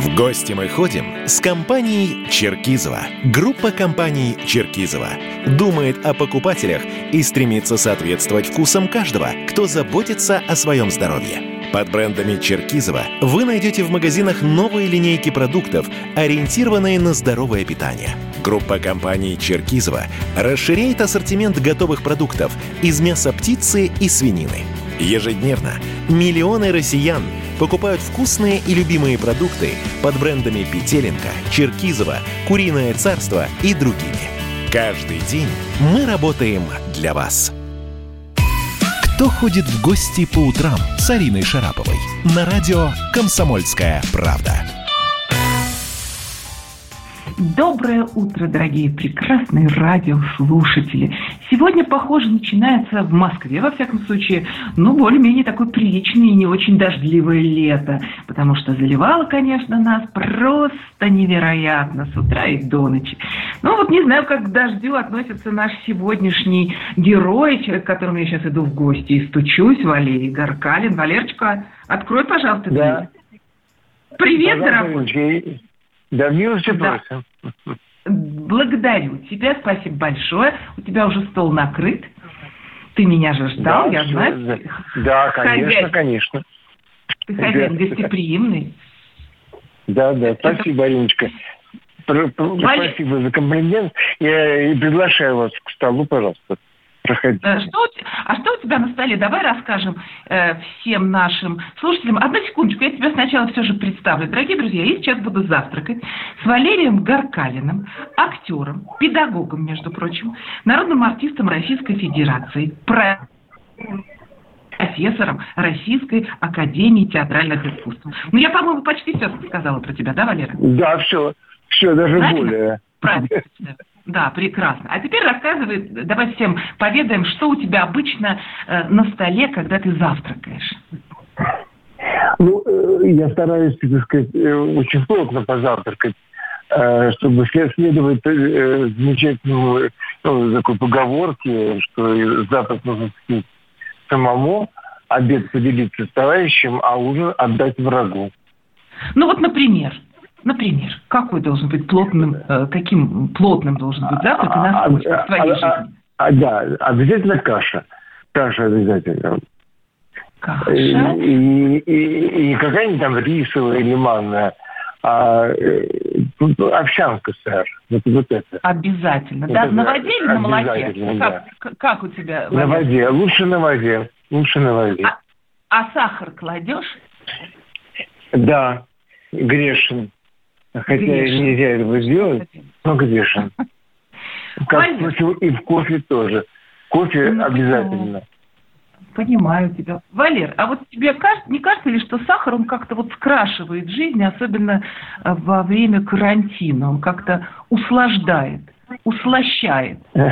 В гости мы ходим с компанией Черкизова. Группа компаний Черкизова думает о покупателях и стремится соответствовать вкусам каждого, кто заботится о своем здоровье. Под брендами Черкизова вы найдете в магазинах новые линейки продуктов, ориентированные на здоровое питание. Группа компаний Черкизова расширяет ассортимент готовых продуктов из мяса птицы и свинины. Ежедневно миллионы россиян покупают вкусные и любимые продукты под брендами Петеленко, Черкизова, Куриное царство и другими. Каждый день мы работаем для вас. Кто ходит в гости по утрам с Ариной Шараповой? На радио «Комсомольская правда». Доброе утро, дорогие прекрасные радиослушатели. Сегодня, похоже, начинается в Москве, во всяком случае, ну, более-менее такое приличное и не очень дождливое лето. Потому что заливало, конечно, нас просто невероятно с утра и до ночи. Ну, вот не знаю, как к дождю относится наш сегодняшний герой, человек, к которому я сейчас иду в гости и стучусь, Валерий Гаркалин. Валерочка, открой, пожалуйста, да. дверь. Привет, дорогой. Да, милости да. просим. Благодарю тебя, спасибо большое. У тебя уже стол накрыт. Ты меня же ждал, да, я все, знаю. Да, да конечно, хозяин. конечно. Ты хозяин да. гостеприимный. Да, да, спасибо, Ариночка. Спасибо за комплимент. Я и приглашаю вас к столу, пожалуйста. Проходите. Э, что, а что у тебя на столе? Давай расскажем э, всем нашим слушателям. Одну секундочку, я тебя сначала все же представлю. Дорогие друзья, я сейчас буду завтракать с Валерием Гаркалиным, актером, педагогом, между прочим, народным артистом Российской Федерации, про профессором Российской Академии Театральных Искусств. Ну, я, по-моему, почти все сказала про тебя, да, Валера? Да, все. Все, даже Правильно? более. Правильно. Да, прекрасно. А теперь рассказывай, давай всем поведаем, что у тебя обычно э, на столе, когда ты завтракаешь. Ну, э, я стараюсь, так сказать, э, очень плотно позавтракать, э, чтобы следовать э, замечательному ну, такой поговорке, что завтрак нужно съесть самому, обед поделиться с товарищем, а ужин отдать врагу. Ну вот, например, Например, какой должен быть плотным, э, каким плотным должен быть завтрак и насколько в твоей жизни? А, да, обязательно каша. Каша обязательно. Каша? И, и, и, и какая-нибудь там рисовая или манная, а э, овсянка, сэр. Вот, вот это. Обязательно. Вот да, это, на воде или на молоке? Да. Как, как у тебя? На воде. Лучше на воде. Лучше на воде. А, а сахар кладешь? Да, грешен. Хотя грешен. нельзя этого сделать, но грешен. Как, впрочем, и в кофе тоже. Кофе ну, обязательно. Понимаю тебя. Валер, а вот тебе кажется, не кажется ли, что сахар, он как-то вот скрашивает жизнь, особенно э, во время карантина? Он как-то услаждает, услощает.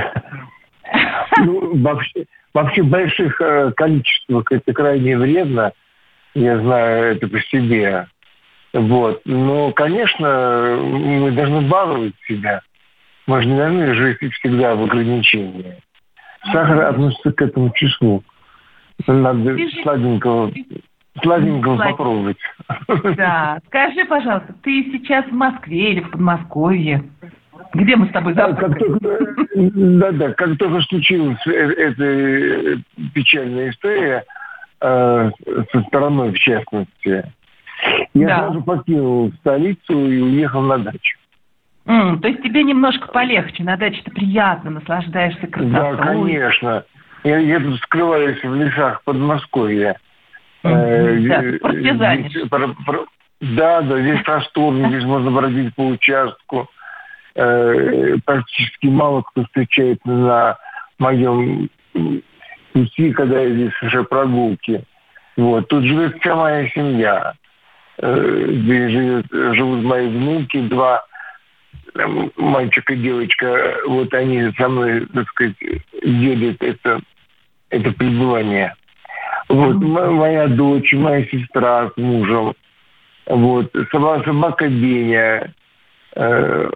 Ну, вообще, вообще больших э, количествах это крайне вредно. Я знаю это по себе. Вот. Но, конечно, мы должны баловать себя. Мы же не должны жить всегда в ограничении. Сахар относится к этому числу. Надо сладенького, сладенького Слад... попробовать. Да. Скажи, пожалуйста, ты сейчас в Москве или в Подмосковье? Где мы с тобой завтракаем? Да, да, как только случилась э, эта печальная история, э, со стороной в частности, я да. сразу покинул столицу и уехал на дачу. Mm, то есть тебе немножко полегче, на даче-то приятно, наслаждаешься красотой. Да, конечно. Я, я тут скрываюсь в лесах Подмосковья. Mm, да, да, да, здесь просторно, здесь можно бродить по участку. Э, практически мало кто встречается на моем пути, когда я здесь уже прогулки. Вот. Тут живет вся моя семья где живет, живут мои внуки, два мальчик и девочка, вот они со мной, так сказать, делят это, это пребывание. Вот, моя дочь, моя сестра с мужем, вот, собака, собака Деня, э,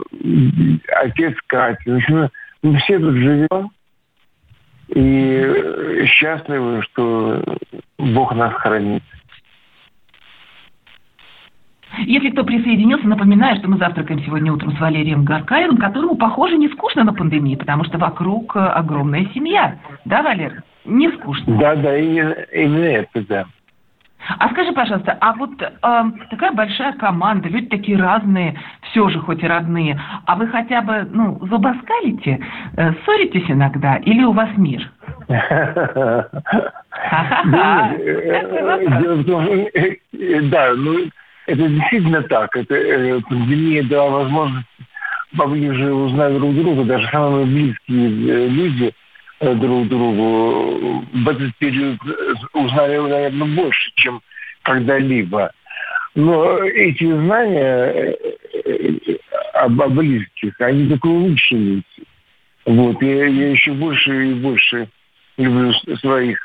отец Катя. Мы все тут живем и счастливы, что Бог нас хранит. Если кто присоединился, напоминаю, что мы завтракаем сегодня утром с Валерием Гаркаевым, которому, похоже, не скучно на пандемии, потому что вокруг э, огромная семья. Да, Валер? Не скучно. Да, да, именно, именно это, да. А скажи, пожалуйста, а вот э, такая большая команда, люди такие разные, все же хоть и родные, а вы хотя бы, ну, зубоскалите, э, ссоритесь иногда, или у вас мир? Да, ну, это действительно так. Это э, пандемия дала возможность поближе узнать друг друга, даже самые близкие э, люди э, друг другу в этот период узнали, наверное, больше, чем когда-либо. Но эти знания об, близких, они только улучшились. Вот, я, я еще больше и больше люблю своих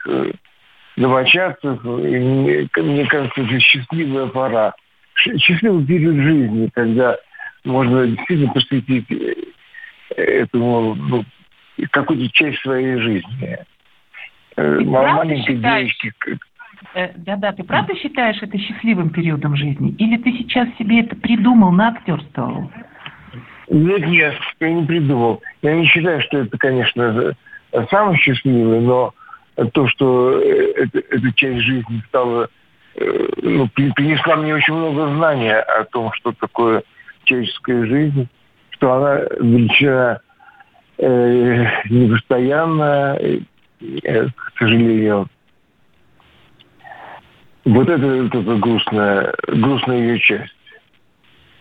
домочадцев. И мне, мне кажется, это счастливая пора счастливый период жизни, когда можно действительно посвятить э, этому ну, какую-то часть своей жизни. Э, ты Маленькой. Э, да-да, ты правда считаешь это счастливым периодом жизни? Или ты сейчас себе это придумал, наактерствовал? Нет, нет, я не придумал. Я не считаю, что это, конечно, самое счастливое, но то, что эта, эта часть жизни стала ну, принесла мне очень много знания о том, что такое человеческая жизнь, что она величина э, непостоянная, э, к сожалению. Вот это, это грустная, грустная ее часть.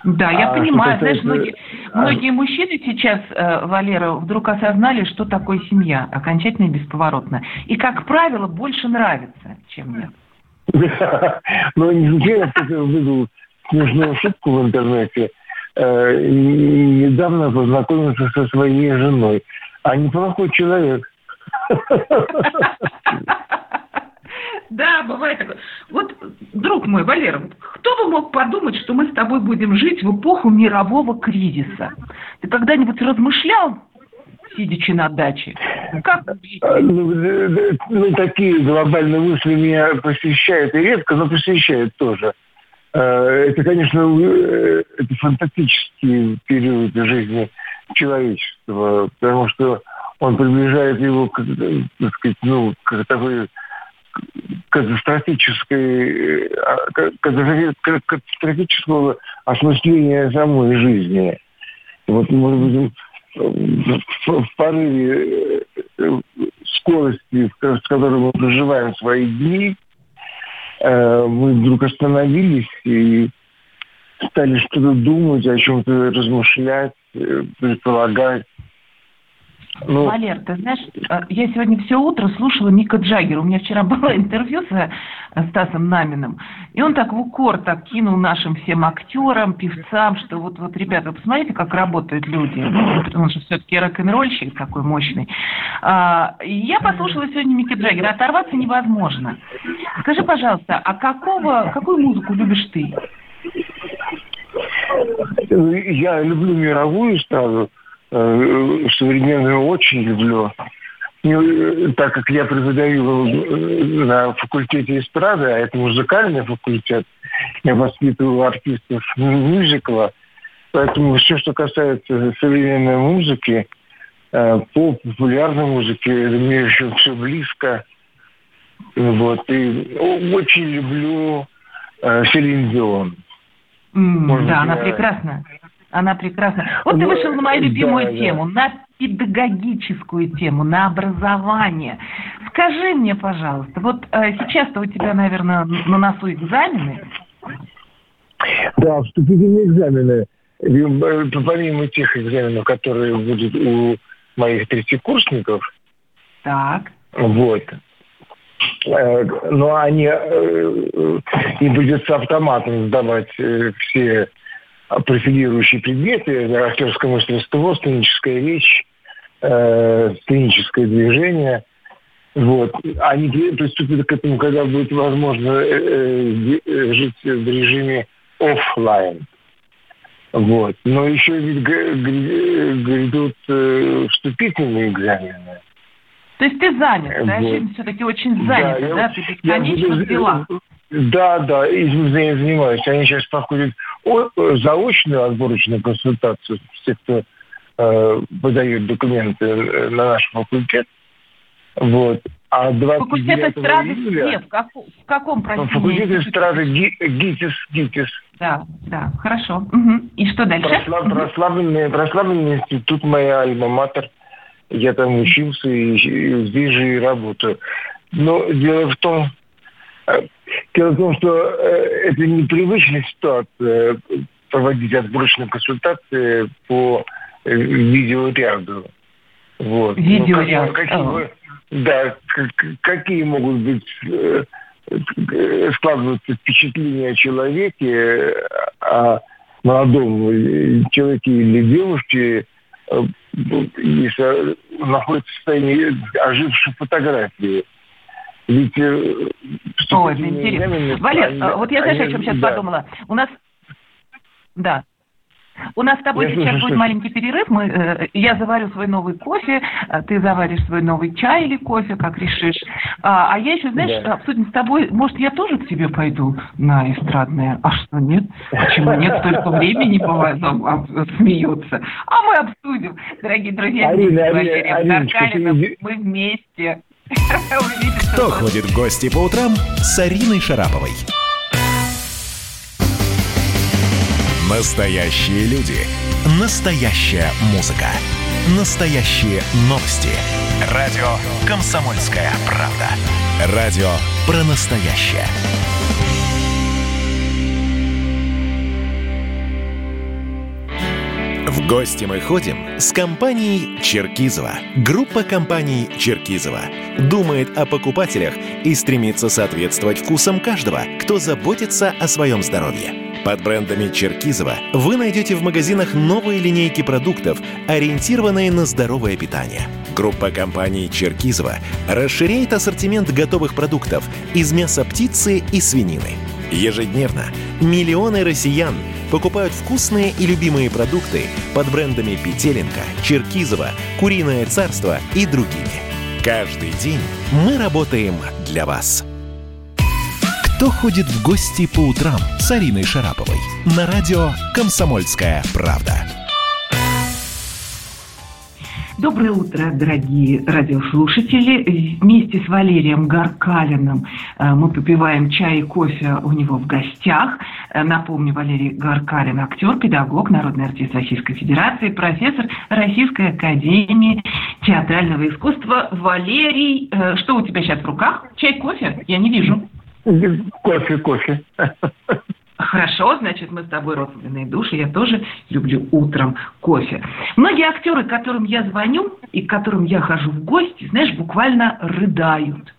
Да, я а понимаю. Знаешь, многие, а... многие мужчины сейчас, э, Валера, вдруг осознали, что такое семья, окончательно и бесповоротно. И, как правило, больше нравится, чем нет. Но не случайно кто-то выдал смешную шутку в интернете. Э, недавно познакомился со своей женой. А неплохой человек. Да, бывает такое. Вот, друг мой, Валера, кто бы мог подумать, что мы с тобой будем жить в эпоху мирового кризиса? Ты когда-нибудь размышлял сидячи на даче? Как а, ну, ну, такие глобальные мысли меня посещают, и редко, но посещают тоже. А, это, конечно, это фантастический период жизни человечества, потому что он приближает его к, так сказать, ну, к такой катастрофической, э, катастрофического осмысления самой жизни. Вот, может быть, в порыве э, скорости, с которой мы проживаем свои дни, э, мы вдруг остановились и стали что-то думать, о чем-то размышлять, э, предполагать. Ну, Валер, ты знаешь, э, я сегодня все утро слушала Мика Джаггера. У меня вчера было интервью с э, Стасом Наминым, и он так в укор так кинул нашим всем актерам, певцам, что вот, вот, ребята, посмотрите, как работают люди. Ну, он же все-таки рок-н-ролльщик такой мощный. А, я послушала сегодня Мика Джаггера. Оторваться невозможно. Скажи, пожалуйста, а какого, какую музыку любишь ты? Я люблю мировую эстраду э, современную очень люблю. Ну, так как я преподаю э, на факультете эстрады, а это музыкальный факультет, я воспитываю артистов мюзикла, поэтому все, что касается современной музыки, э, поп, популярной музыки, мне еще все близко. Вот. И очень люблю э, Селин Дион. Mm, да, она прекрасна. Она прекрасна. Вот ты ну, вышел на мою любимую да, тему, да. на педагогическую тему, на образование. Скажи мне, пожалуйста, вот э, сейчас-то у тебя, наверное, на носу экзамены. Да, вступительные экзамены. Э, помимо тех экзаменов, которые будут у моих третьекурсников. Так. Вот. Э, но они, им придется автоматом сдавать все профилирующие предметы, актерское мастерство, сценическая речь, э, сценическое движение. Вот. Они приступят к этому, когда будет возможно э, э, жить в режиме офлайн. Вот. Но еще ведь грядут э, вступительные экзамены. То есть ты занят, да? Вот. Жизнь все-таки очень занята, да? да? Ты бесконечно в делах. Да, да, этим я занимаюсь. Они сейчас проходят заочную отборочную консультацию, все, кто э, выдает документы на наш факультет. Вот. А 29 июля... Нет, в, как, в каком профессии? Факультет эстрады ГИТИС, ГИТИС. Да, да, хорошо. Угу. И что дальше? Прослав, прославленный, прославленный институт моя альма-матер. Я там учился и, и здесь же и работаю. Но дело в том, э, дело в том, что э, это непривычная ситуация проводить отборочные консультации по э, видеоряду. Вот. Видеоряд. Ну, как, какие, да, какие могут быть э, складываться впечатления о человеке, о молодом человеке или девушке, э, если находится в состоянии ожившей фотографии. Ведь... О, это интересно. Валер, вот я знаешь, о чем сейчас да. подумала? У нас... Да, у нас с тобой я сейчас слышу, будет что... маленький перерыв. Мы, э, я заварю свой новый кофе, а ты заваришь свой новый чай или кофе, как решишь. А, а я еще, знаешь, да. обсудим с тобой, может, я тоже к тебе пойду на эстрадное? А что, нет? Почему нет? Столько времени бывает, смеются. А мы обсудим, дорогие друзья, Арина, Арина, ты... мы вместе. Кто ходит в гости по утрам с Ариной Шараповой? Настоящие люди. Настоящая музыка. Настоящие новости. Радио «Комсомольская правда». Радио про настоящее. В гости мы ходим с компанией «Черкизова». Группа компаний «Черкизова» думает о покупателях и стремится соответствовать вкусам каждого, кто заботится о своем здоровье. Под брендами Черкизова вы найдете в магазинах новые линейки продуктов, ориентированные на здоровое питание. Группа компаний Черкизова расширяет ассортимент готовых продуктов из мяса птицы и свинины. Ежедневно миллионы россиян покупают вкусные и любимые продукты под брендами Петеленко, Черкизова, Куриное царство и другими. Каждый день мы работаем для вас. «Кто ходит в гости по утрам» с Ариной Шараповой на радио «Комсомольская правда». Доброе утро, дорогие радиослушатели. Вместе с Валерием Гаркалиным э, мы попиваем чай и кофе у него в гостях. Э, напомню, Валерий Гаркалин – актер, педагог, народный артист Российской Федерации, профессор Российской Академии театрального искусства. Валерий, э, что у тебя сейчас в руках? Чай, кофе? Я не вижу. Кофе, кофе. Хорошо, значит, мы с тобой родственные души. Я тоже люблю утром кофе. Многие актеры, которым я звоню и к которым я хожу в гости, знаешь, буквально рыдают.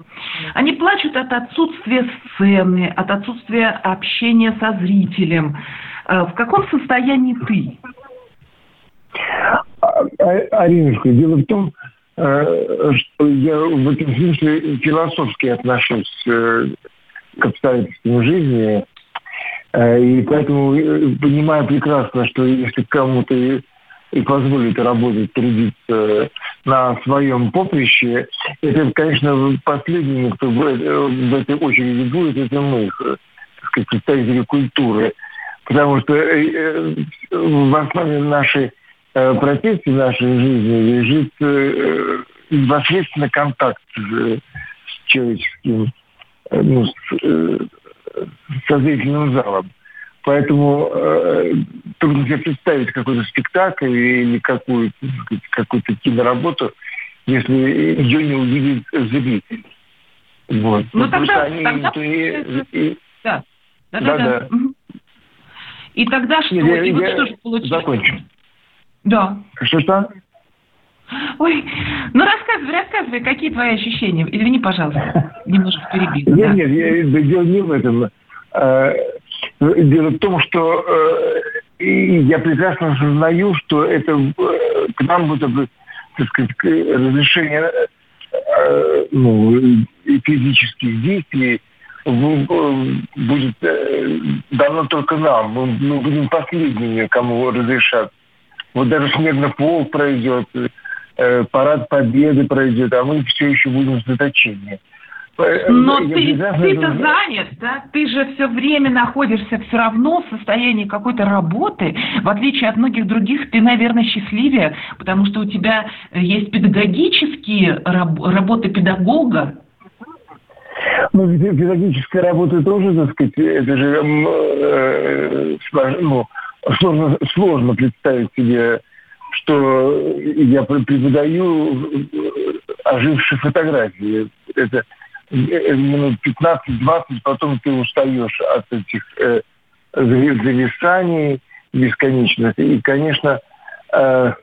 Они плачут от отсутствия сцены, от отсутствия общения со зрителем. Э, в каком состоянии ты? А, а, Аринушка, дело в том, э, что я в этом смысле философски отношусь э, к обстоятельствам жизни. Э, и поэтому э, понимаю прекрасно, что если кому-то и позволит работать, трудиться на своем поприще, это, конечно, последним, кто в, этой очереди будет, это мы, так сказать, представители культуры. Потому что э, в основе нашей профессии, нашей жизни лежит непосредственно контакт с человеческим Э, ну, с, э, со зрительным залом. Поэтому э, трудно себе представить какой-то спектакль или какую-то какую киноработу, если ее не увидит зритель. Вот. Ну, ну тогда, они, тогда... И, и... Да. Да, да, да. да. И тогда что? Я, и вот я что же получилось? Закончу. Да. Что-что? Ой, ну рассказывай, рассказывай, какие твои ощущения? Извини, пожалуйста, немножко перебил. Нет, да. нет, я, дело не в этом. Э, дело в том, что э, я прекрасно осознаю, что это э, к нам будет, так сказать, разрешение ну, физических действий будет дано только нам. Мы будем последними, кому разрешат. Вот даже снежный пол пройдет, парад победы пройдет, а мы все еще будем в заточении. Но ты, ты-то занят, да? Ты же все время находишься все равно в состоянии какой-то работы. В отличие от многих других, ты, наверное, счастливее, потому что у тебя есть педагогические раб- работы педагога. Ну, педагогическая работа тоже, так сказать, это же э, ну, сложно, сложно представить себе, что я преподаю ожившие фотографии. Это Э, минут 15-20, потом ты устаешь от этих э, зависаний бесконечных. И, конечно, э,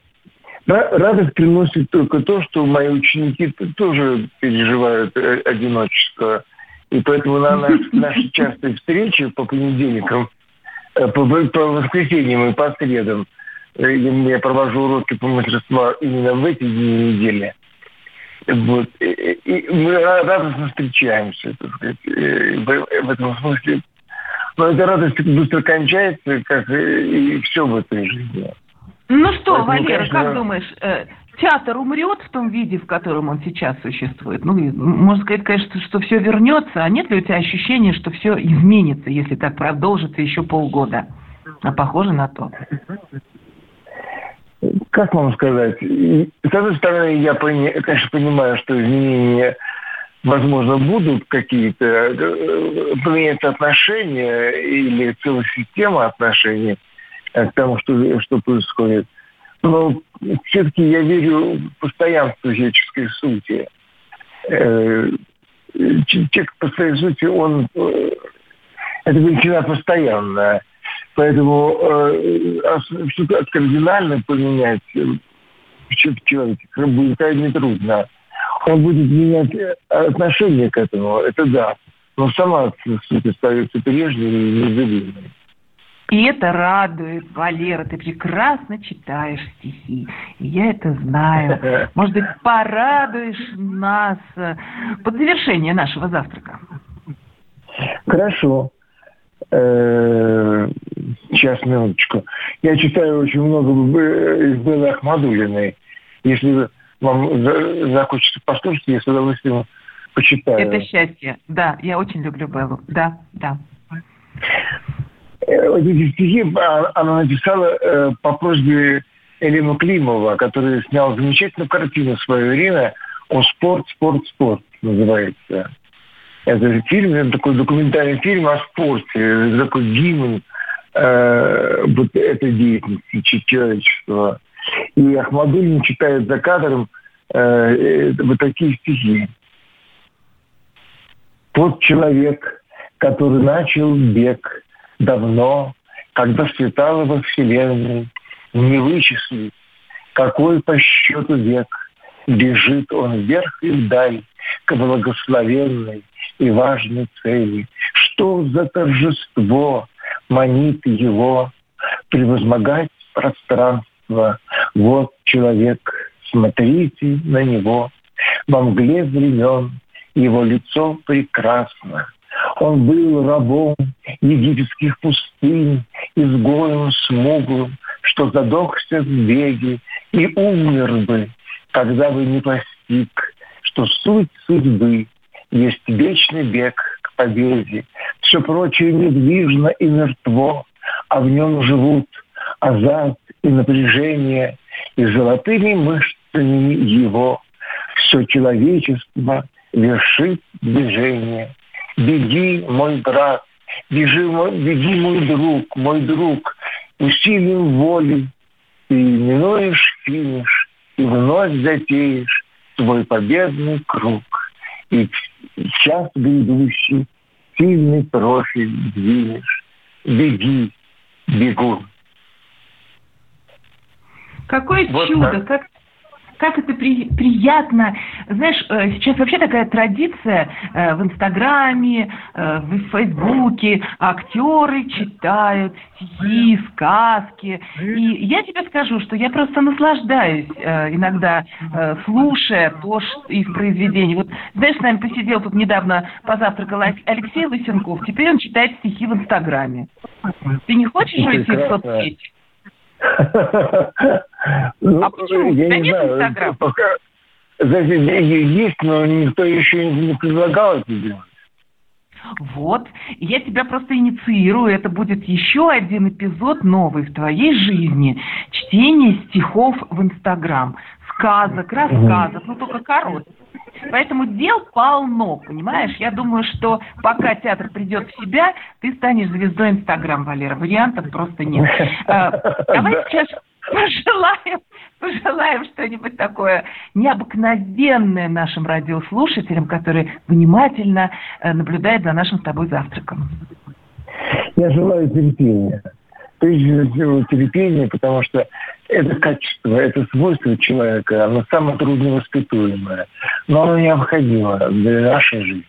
радость приносит только то, что мои ученики тоже переживают э, одиночество. И поэтому на наш, наши частые встречи по понедельникам, э, по, по воскресеньям и по средам, э, я провожу уроки по мастерству именно в эти дни недели – вот. И, мы радостно встречаемся, так сказать, в, этом смысле. Но эта радость быстро кончается, как и, и все в этой жизни. Ну что, Поэтому, Валера, конечно... как думаешь, э, театр умрет в том виде, в котором он сейчас существует? Ну, можно сказать, конечно, что все вернется, а нет ли у тебя ощущения, что все изменится, если так продолжится еще полгода? А похоже на то как вам сказать, с одной стороны, я, конечно, понимаю, что изменения, возможно, будут какие-то, э, поменяться отношения или целая система отношений к тому, что, что происходит. Но все-таки я верю в постоянство человеческой сути. Э, человек по своей сути, он э, это величина постоянная. Поэтому э, что-то кардинально поменять в человеке будет крайне трудно. Он будет менять э, отношение к этому, это да. Но сама суть остается прежней и неизменной. И это радует, Валера, ты прекрасно читаешь стихи. Я это знаю. Может быть, порадуешь нас э, под завершение нашего завтрака. Хорошо. Э, сейчас, минуточку. Я читаю очень много из Беллы Ахмадулиной. Если вам захочется послушать, я с удовольствием почитаю. Это счастье. Да, я очень люблю Беллу. Да, да. Э, эти стихи а, она написала э, по просьбе Элина Климова, который снял замечательную картину в свое время «О спорт, спорт, спорт» называется. Это фильм, это такой документальный фильм о спорте, такой гимн э, вот этой деятельности человечества. И Ахмадулин читает за кадром э, э, вот такие стихи. Тот человек, который начал бег давно, когда светало во Вселенной, не вычислить, какой по счету век бежит он вверх и вдаль к благословенной и важной цели. Что за торжество манит его превозмогать пространство? Вот человек, смотрите на него. Во мгле времен его лицо прекрасно. Он был рабом египетских пустынь, изгоем смуглым, что задохся в беге и умер бы, когда бы не постиг, что суть судьбы есть вечный бег к победе. Все прочее недвижно и мертво, а в нем живут азарт и напряжение, и золотыми мышцами его все человечество вершит движение. Беги, мой брат, бежи, мой, беги, мой друг, мой друг, усилием воли ты минуешь финиш и вновь затеешь свой победный круг. И час грядущий, сильный профиль двинешь. Беги, бегун. Какое вот чудо, так. как как это при, приятно. Знаешь, э, сейчас вообще такая традиция э, в Инстаграме, э, в Фейсбуке. Актеры читают стихи, сказки. И я тебе скажу, что я просто наслаждаюсь иногда, слушая то, что их произведения. Вот, знаешь, с нами посидел тут недавно, позавтракал Алексей Лысенков. Теперь он читает стихи в Инстаграме. Ты не хочешь уйти в соцсети? Ну, а почему? Я не знаю. Пока, есть, но никто еще не предлагал это делать. Вот, я тебя просто инициирую. Это будет еще один эпизод новый в твоей жизни. Чтение стихов в Инстаграм. Сказок, рассказов, ну только коротких. Поэтому дел полно, понимаешь? Я думаю, что пока театр придет в себя, ты станешь звездой Инстаграм, Валера. Вариантов просто нет. А, давай сейчас пожелаем, пожелаем что-нибудь такое необыкновенное нашим радиослушателям, которые внимательно э, наблюдают за нашим с тобой завтраком. Я желаю терпения. Прежде всего терпения, потому что это качество, это свойство человека, оно самое трудновоспитуемое, но оно необходимо для нашей жизни.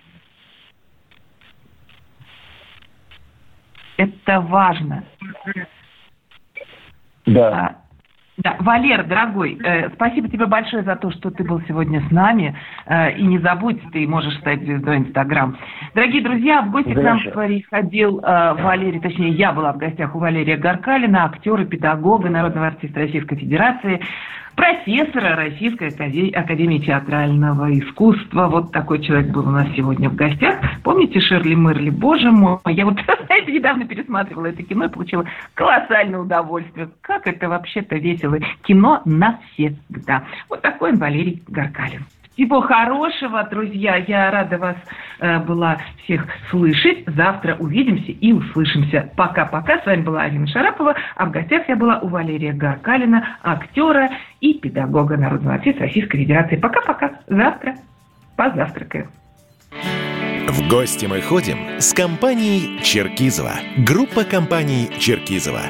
Это важно. Да. Да, Валер, дорогой, э, спасибо тебе большое за то, что ты был сегодня с нами. Э, и не забудь, ты можешь стать звездой Инстаграм. Дорогие друзья, в гости Хорошо. к нам приходил э, Валерий, точнее, я была в гостях у Валерия Гаркалина, актера, педагога, народного артиста Российской Федерации профессора Российской Академии театрального искусства. Вот такой человек был у нас сегодня в гостях. Помните Шерли Мерли? Боже мой, я вот, знаете, недавно пересматривала это кино и получила колоссальное удовольствие. Как это вообще-то весело. Кино навсегда. Вот такой он Валерий Гаркалин. Всего хорошего, друзья. Я рада вас э, была всех слышать. Завтра увидимся и услышимся. Пока-пока. С вами была Арина Шарапова. А в гостях я была у Валерия Гаркалина, актера и педагога Народного артиста Российской Федерации. Пока-пока. Завтра позавтракаем. В гости мы ходим с компанией Черкизова. Группа компаний Черкизова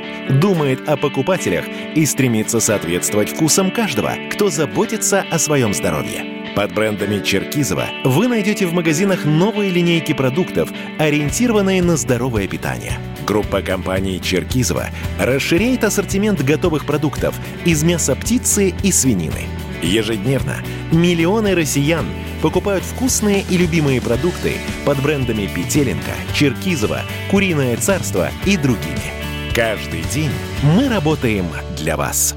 думает о покупателях и стремится соответствовать вкусам каждого, кто заботится о своем здоровье. Под брендами Черкизова вы найдете в магазинах новые линейки продуктов, ориентированные на здоровое питание. Группа компаний Черкизова расширяет ассортимент готовых продуктов из мяса птицы и свинины. Ежедневно миллионы россиян покупают вкусные и любимые продукты под брендами Петеленко, Черкизова, Куриное царство и другими. Каждый день мы работаем для вас.